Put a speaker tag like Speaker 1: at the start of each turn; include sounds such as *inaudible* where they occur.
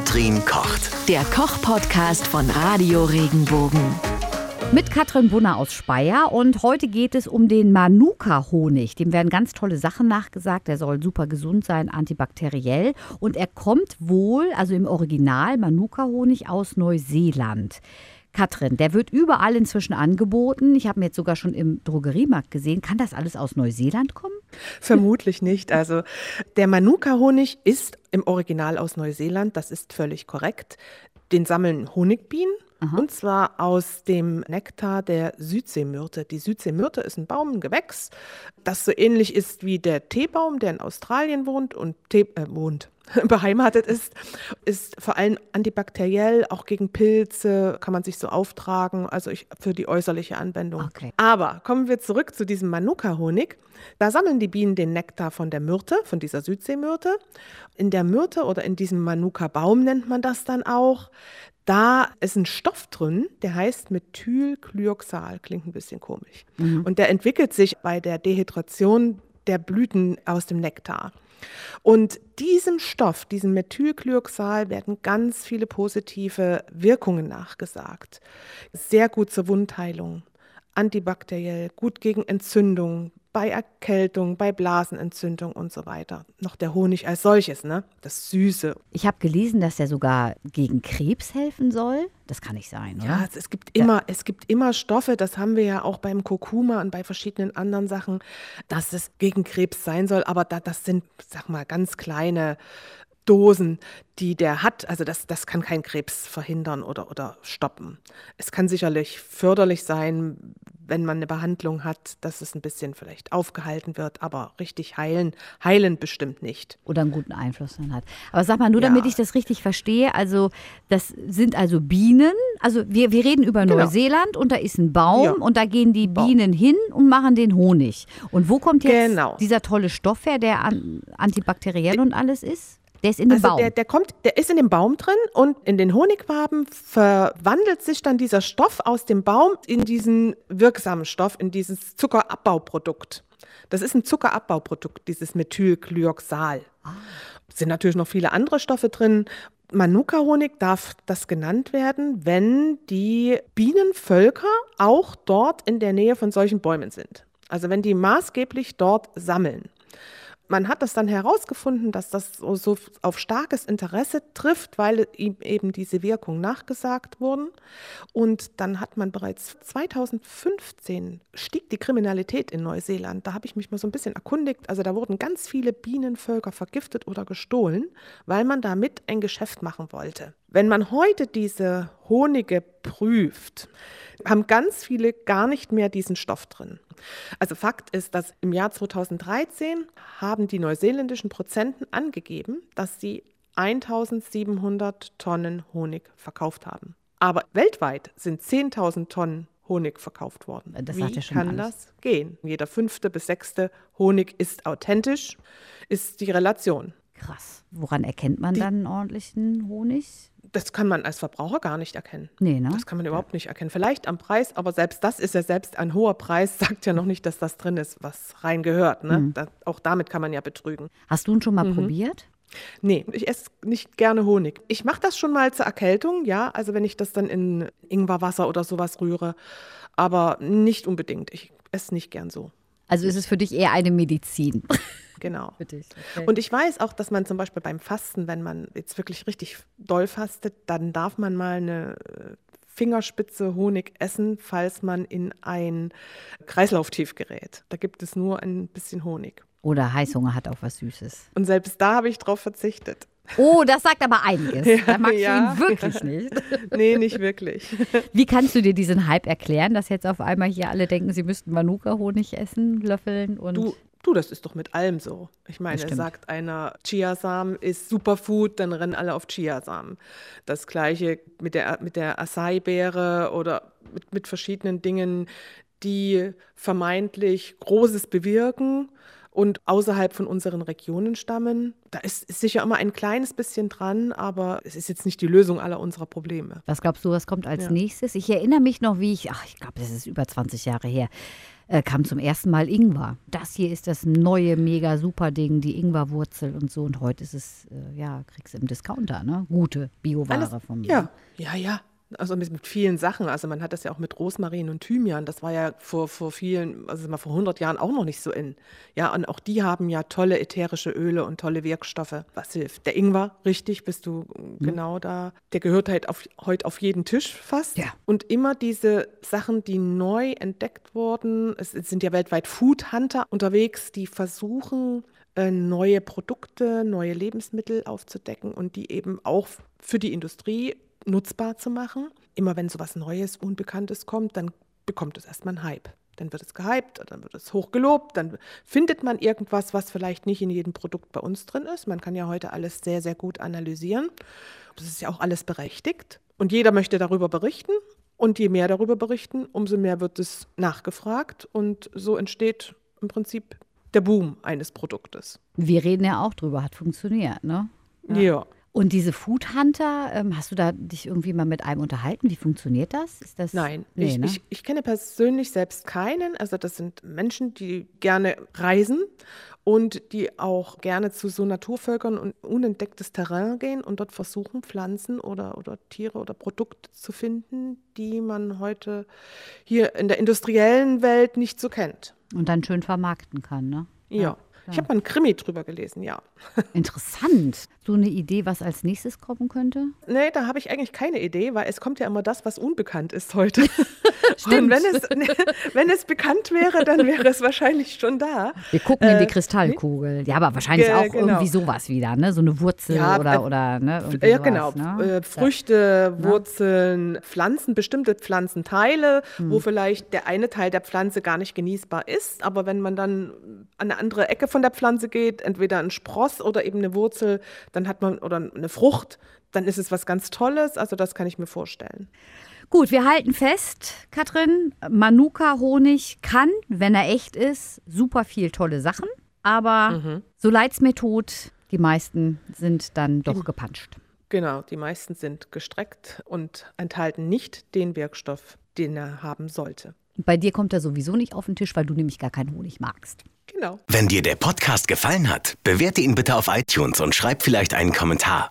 Speaker 1: Katrin kocht.
Speaker 2: Der Koch-Podcast von Radio Regenbogen.
Speaker 3: Mit Katrin Bunner aus Speyer und heute geht es um den Manuka-Honig. Dem werden ganz tolle Sachen nachgesagt. Er soll super gesund sein, antibakteriell und er kommt wohl, also im Original Manuka-Honig aus Neuseeland. Katrin, der wird überall inzwischen angeboten. Ich habe ihn jetzt sogar schon im Drogeriemarkt gesehen. Kann das alles aus Neuseeland kommen?
Speaker 4: Vermutlich nicht. Also der Manuka-Honig ist im Original aus Neuseeland, das ist völlig korrekt. Den sammeln Honigbienen. Aha. Und zwar aus dem Nektar der Südseemyrte. Die Südseemyrte ist ein Baum, ein Gewächs, das so ähnlich ist wie der Teebaum, der in Australien wohnt und Tee, äh, wohnt, *laughs* beheimatet ist, ist vor allem antibakteriell, auch gegen Pilze kann man sich so auftragen, also ich, für die äußerliche Anwendung. Okay. Aber kommen wir zurück zu diesem Manuka-Honig. Da sammeln die Bienen den Nektar von der Myrte, von dieser Südseemyrte. In der Myrte oder in diesem Manuka-Baum nennt man das dann auch. Da ist ein Stoff drin, der heißt Methylglyoxal, klingt ein bisschen komisch. Mhm. Und der entwickelt sich bei der Dehydration der Blüten aus dem Nektar. Und diesem Stoff, diesem Methylglyoxal, werden ganz viele positive Wirkungen nachgesagt. Sehr gut zur Wundheilung, antibakteriell, gut gegen Entzündung, bei Erkältung, bei Blasenentzündung und so weiter. Noch der Honig als solches, ne? Das Süße.
Speaker 3: Ich habe gelesen, dass er sogar gegen Krebs helfen soll. Das kann nicht sein, oder?
Speaker 4: Ja, es gibt immer, ja. es gibt immer Stoffe, das haben wir ja auch beim Kurkuma und bei verschiedenen anderen Sachen, dass es gegen Krebs sein soll, aber da, das sind, sag mal, ganz kleine Dosen, die der hat. Also das, das kann kein Krebs verhindern oder, oder stoppen. Es kann sicherlich förderlich sein, wenn man eine Behandlung hat, dass es ein bisschen vielleicht aufgehalten wird, aber richtig heilen, heilen bestimmt nicht.
Speaker 3: Oder einen guten Einfluss dann hat. Aber sag mal, nur ja. damit ich das richtig verstehe, also das sind also Bienen, also wir, wir reden über genau. Neuseeland und da ist ein Baum ja. und da gehen die Bienen Baum. hin und machen den Honig. Und wo kommt jetzt genau. dieser tolle Stoff her, der an, antibakteriell und alles ist? Der ist in dem
Speaker 4: also
Speaker 3: Baum.
Speaker 4: Der, der, kommt, der ist in dem Baum drin und in den Honigwaben verwandelt sich dann dieser Stoff aus dem Baum in diesen wirksamen Stoff, in dieses Zuckerabbauprodukt. Das ist ein Zuckerabbauprodukt, dieses Methylglyoxal. Ah. Es sind natürlich noch viele andere Stoffe drin. Manuka-Honig darf das genannt werden, wenn die Bienenvölker auch dort in der Nähe von solchen Bäumen sind. Also wenn die maßgeblich dort sammeln man hat das dann herausgefunden, dass das so, so, auf starkes Interesse trifft, weil ihm eben diese Wirkung nachgesagt wurden. Und dann hat man bereits 2015 stieg die Kriminalität in Neuseeland. Da habe ich mich mal so ein bisschen erkundigt. Also da wurden ganz viele Bienenvölker vergiftet oder gestohlen, weil man damit ein Geschäft machen wollte. Wenn man heute diese Honige prüft, haben ganz viele gar nicht mehr diesen Stoff drin. Also Fakt ist, dass im Jahr 2013 haben die neuseeländischen Prozenten angegeben, dass sie 1700 Tonnen Honig verkauft haben. Aber weltweit sind 10.000 Tonnen Honig verkauft worden.
Speaker 3: Das
Speaker 4: Wie
Speaker 3: ja
Speaker 4: kann
Speaker 3: alles.
Speaker 4: das gehen? Jeder fünfte bis sechste Honig ist authentisch, ist die Relation.
Speaker 3: Krass. Woran erkennt man die, dann einen ordentlichen Honig?
Speaker 4: Das kann man als Verbraucher gar nicht erkennen.
Speaker 3: Nee, ne?
Speaker 4: Das kann man überhaupt nicht erkennen. Vielleicht am Preis, aber selbst das ist ja selbst ein hoher Preis, *laughs* sagt ja noch nicht, dass das drin ist, was rein gehört. Ne? Mhm. Da, auch damit kann man ja betrügen.
Speaker 3: Hast du ihn schon mal mhm. probiert?
Speaker 4: Nee, ich esse nicht gerne Honig. Ich mache das schon mal zur Erkältung, ja, also wenn ich das dann in Ingwerwasser oder sowas rühre, aber nicht unbedingt. Ich esse nicht gern so.
Speaker 3: Also ist es für dich eher eine Medizin? *laughs*
Speaker 4: Genau. Okay. Und ich weiß auch, dass man zum Beispiel beim Fasten, wenn man jetzt wirklich richtig doll fastet, dann darf man mal eine äh, Fingerspitze Honig essen, falls man in ein Kreislauftief gerät. Da gibt es nur ein bisschen Honig.
Speaker 3: Oder Heißhunger hat auch was Süßes.
Speaker 4: Und selbst da habe ich drauf verzichtet.
Speaker 3: Oh, das sagt aber einiges. *laughs* Ja, da magst ja. du ihn wirklich nicht. *laughs*
Speaker 4: nee, nicht wirklich. *laughs*
Speaker 3: Wie kannst du dir diesen Hype erklären, dass jetzt auf einmal hier alle denken, sie müssten Manuka-Honig essen, löffeln und.
Speaker 4: Du, Du, das ist doch mit allem so. Ich meine, sagt einer, Chiasamen ist Superfood, dann rennen alle auf Chiasamen. Das gleiche mit der, mit der Acai-Beere oder mit, mit verschiedenen Dingen, die vermeintlich Großes bewirken und außerhalb von unseren Regionen stammen. Da ist, ist, sicher immer ein kleines bisschen dran, aber es ist jetzt nicht die Lösung aller unserer Probleme.
Speaker 3: Was glaubst du, was kommt als ja. nächstes? Ich erinnere mich noch, wie ich, ach, ich glaube, das ist über 20 Jahre her, äh, kam zum ersten Mal Ingwer. Das hier ist das neue mega super Ding, die Ingwerwurzel und so. Und heute ist es, äh, ja, kriegst du im Discounter, ne? Gute Bioware
Speaker 4: Alles,
Speaker 3: vom
Speaker 4: ja, ja, ja. Also mit, vielen Sachen. Also man hat das ja auch mit Rosmarin und Thymian. Das war ja vor, vor vielen, also mal vor 100 Jahren auch noch nicht so in. Ja, und auch die haben ja tolle ätherische Öle und tolle Wirkstoffe. Was hilft? Der Ingwer, richtig, bist du
Speaker 3: Mhm.
Speaker 4: genau da. Der gehört halt auf, heute auf jeden Tisch fast.
Speaker 3: Ja.
Speaker 4: Und immer diese Sachen, die neu entdeckt wurden. Es, es sind ja weltweit Food Hunter unterwegs, die versuchen, äh, neue Produkte, neue Lebensmittel aufzudecken und die eben auch für die Industrie nutzbar zu machen. Immer wenn sowas Neues, Unbekanntes kommt, dann bekommt es erstmal einen Hype. Dann wird es gehypt, dann wird es hochgelobt, dann findet man irgendwas, was vielleicht nicht in jedem Produkt bei uns drin ist. Man kann ja heute alles sehr, sehr gut analysieren. Das ist ja auch alles berechtigt. Und jeder möchte darüber berichten. Und je mehr darüber berichten, umso mehr wird es nachgefragt. Und so entsteht im Prinzip der Boom eines Produktes.
Speaker 3: Wir reden ja auch drüber, hat funktioniert, ne?
Speaker 4: Ja.
Speaker 3: Und diese Food Hunter, ähm, hast du da dich irgendwie mal mit einem unterhalten? Wie funktioniert das? Ist das
Speaker 4: Nein,
Speaker 3: nee,
Speaker 4: ich,
Speaker 3: ne?
Speaker 4: ich, ich kenne persönlich selbst keinen. Also das sind Menschen, die gerne reisen und die auch gerne zu so Naturvölkern und unentdecktes Terrain gehen und dort versuchen, Pflanzen oder, oder Tiere oder Produkte zu finden, die man heute hier in der industriellen Welt nicht so kennt.
Speaker 3: Und dann schön vermarkten kann, ne?
Speaker 4: Ja. Ich habe mal einen Krimi drüber gelesen, ja. *laughs*
Speaker 3: Interessant. So eine Idee, was als nächstes kommen könnte?
Speaker 4: Nee, da habe ich eigentlich keine Idee, weil es kommt ja immer das, was unbekannt ist heute. *laughs* *laughs* Und wenn es, *laughs* wenn es bekannt wäre, dann wäre es wahrscheinlich schon da.
Speaker 3: Wir gucken in die
Speaker 4: Äh,
Speaker 3: Kristallkugel. Ja, aber wahrscheinlich
Speaker 4: Ge-
Speaker 3: auch
Speaker 4: genau.
Speaker 3: irgendwie sowas wieder, ne? So eine Wurzel
Speaker 4: Ja,
Speaker 3: oder,
Speaker 4: äh,
Speaker 3: oder ne? Irgendwie
Speaker 4: Ja,
Speaker 3: sowas,
Speaker 4: genau.
Speaker 3: Ne?
Speaker 4: Äh, Früchte, Wurzeln, Pflanzen, bestimmte Pflanzenteile, wo
Speaker 3: Hm.
Speaker 4: vielleicht der eine Teil der Pflanze gar nicht genießbar ist. Aber wenn man dann an eine andere Ecke von der Pflanze geht, entweder ein Spross oder eben eine Wurzel, dann hat man oder eine Frucht, dann ist es was ganz Tolles. Also das kann ich mir vorstellen.
Speaker 3: Gut, wir halten fest, Katrin, Manuka-Honig kann, wenn er echt ist, super viel tolle Sachen. Aber
Speaker 4: Mhm.
Speaker 3: so leid's mir tot, die meisten sind dann doch gepanscht.
Speaker 4: Genau, die meisten sind gestreckt und enthalten nicht den Wirkstoff, den er haben sollte.
Speaker 3: Bei dir kommt er sowieso nicht auf den Tisch, weil du nämlich gar keinen Honig magst.
Speaker 4: Genau.
Speaker 1: Wenn dir der Podcast gefallen hat, bewerte ihn bitte auf iTunes und schreib vielleicht einen Kommentar.